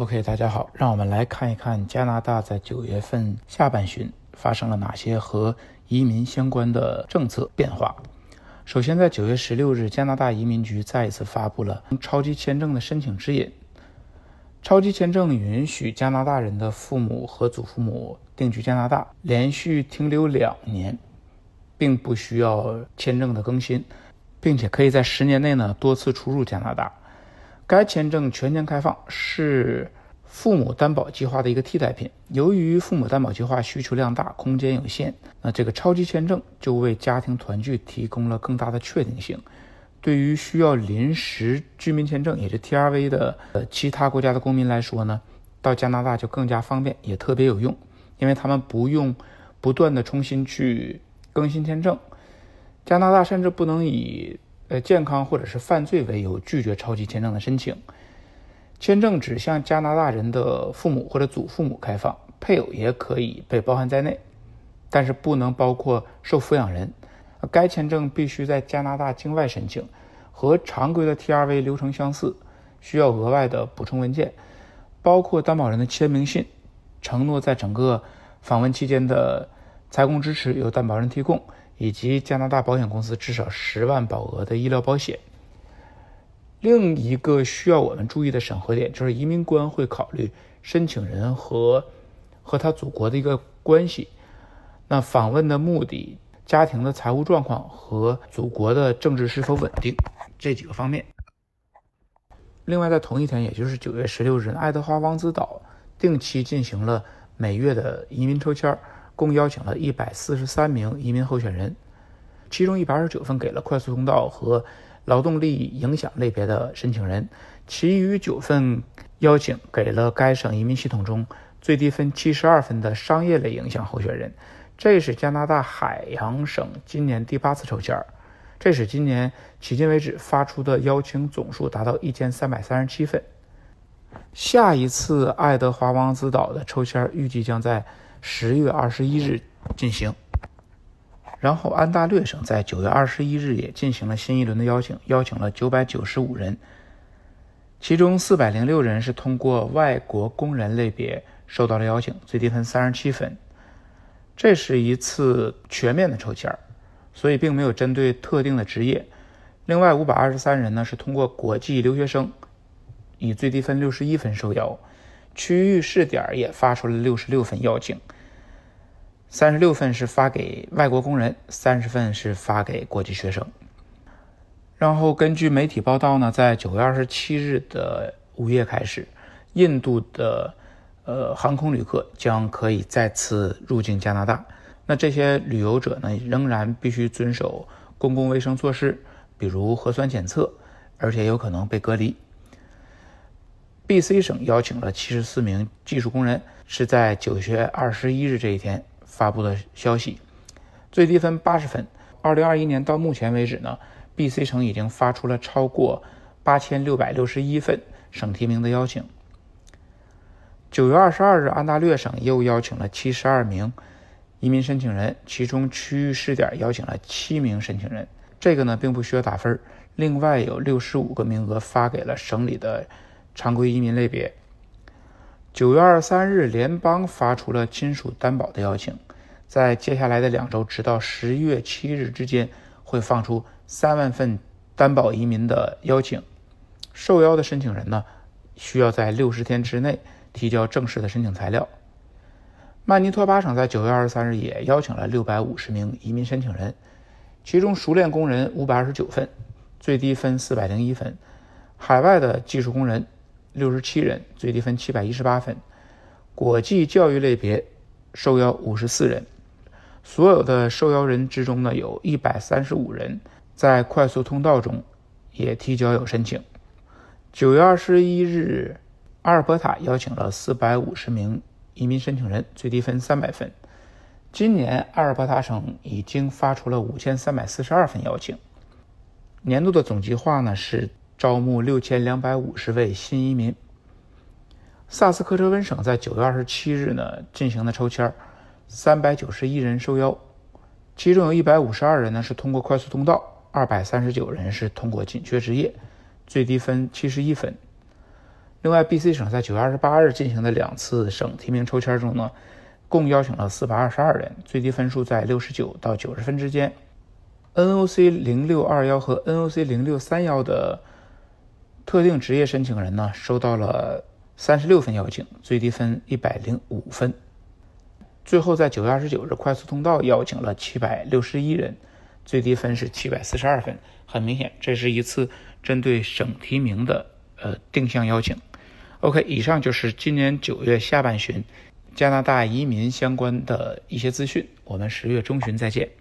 OK，大家好，让我们来看一看加拿大在九月份下半旬发生了哪些和移民相关的政策变化。首先，在九月十六日，加拿大移民局再一次发布了超级签证的申请指引。超级签证允许加拿大人的父母和祖父母定居加拿大，连续停留两年，并不需要签证的更新，并且可以在十年内呢多次出入加拿大。该签证全年开放，是父母担保计划的一个替代品。由于父母担保计划需求量大、空间有限，那这个超级签证就为家庭团聚提供了更大的确定性。对于需要临时居民签证，也是 TRV 的呃其他国家的公民来说呢，到加拿大就更加方便，也特别有用，因为他们不用不断的重新去更新签证。加拿大甚至不能以呃，健康或者是犯罪为由拒绝超级签证的申请，签证只向加拿大人的父母或者祖父母开放，配偶也可以被包含在内，但是不能包括受抚养人。该签证必须在加拿大境外申请，和常规的 TRV 流程相似，需要额外的补充文件，包括担保人的签名信，承诺在整个访问期间的财工支持由担保人提供。以及加拿大保险公司至少十万保额的医疗保险。另一个需要我们注意的审核点，就是移民官会考虑申请人和和他祖国的一个关系，那访问的目的、家庭的财务状况和祖国的政治是否稳定这几个方面。另外，在同一天，也就是九月十六日，爱德华王子岛定期进行了每月的移民抽签儿。共邀请了一百四十三名移民候选人，其中一百二十九份给了快速通道和劳动力影响类别的申请人，其余九份邀请给了该省移民系统中最低分七十二分的商业类影响候选人。这是加拿大海洋省今年第八次抽签，这是今年迄今为止发出的邀请总数达到一千三百三十七份。下一次爱德华王子岛的抽签预计将在。十月二十一日进行，然后安大略省在九月二十一日也进行了新一轮的邀请，邀请了九百九十五人，其中四百零六人是通过外国工人类别受到了邀请，最低分三十七分。这是一次全面的抽签，所以并没有针对特定的职业。另外五百二十三人呢是通过国际留学生，以最低分六十一分受邀。区域试点也发出了六十六份邀请，三十六份是发给外国工人，三十份是发给国际学生。然后根据媒体报道呢，在九月二十七日的午夜开始，印度的呃航空旅客将可以再次入境加拿大。那这些旅游者呢，仍然必须遵守公共卫生措施，比如核酸检测，而且有可能被隔离。B.C 省邀请了七十四名技术工人，是在九月二十一日这一天发布的消息，最低分八十分。二零二一年到目前为止呢，B.C 省已经发出了超过八千六百六十一份省提名的邀请。九月二十二日，安大略省又邀请了七十二名移民申请人，其中区域试点邀请了七名申请人，这个呢并不需要打分。另外有六十五个名额发给了省里的。常规移民类别，九月二十三日，联邦发出了亲属担保的邀请，在接下来的两周，直到十一月七日之间，会放出三万份担保移民的邀请。受邀的申请人呢，需要在六十天之内提交正式的申请材料。曼尼托巴省在九月二十三日也邀请了六百五十名移民申请人，其中熟练工人五百二十九份，最低分四百零一分；海外的技术工人。六十七人，最低分七百一十八分。国际教育类别受邀五十四人，所有的受邀人之中呢，有一百三十五人在快速通道中也提交有申请。九月二十一日，阿尔伯塔邀请了四百五十名移民申请人，最低分三百分。今年阿尔伯塔省已经发出了五千三百四十二份邀请。年度的总计划呢是。招募六千两百五十位新移民。萨斯科彻温省在九月二十七日呢进行的抽签，三百九十一人受邀，其中有一百五十二人呢是通过快速通道，二百三十九人是通过紧缺职业，最低分七十一分。另外，B.C 省在九月二十八日进行的两次省提名抽签中呢，共邀请了四百二十二人，最低分数在六十九到九十分之间。N.O.C 零六二幺和 N.O.C 零六三幺的特定职业申请人呢，收到了三十六份邀请，最低分一百零五分。最后，在九月二十九日，快速通道邀请了七百六十一人，最低分是七百四十二分。很明显，这是一次针对省提名的呃定向邀请。OK，以上就是今年九月下半旬加拿大移民相关的一些资讯。我们十月中旬再见。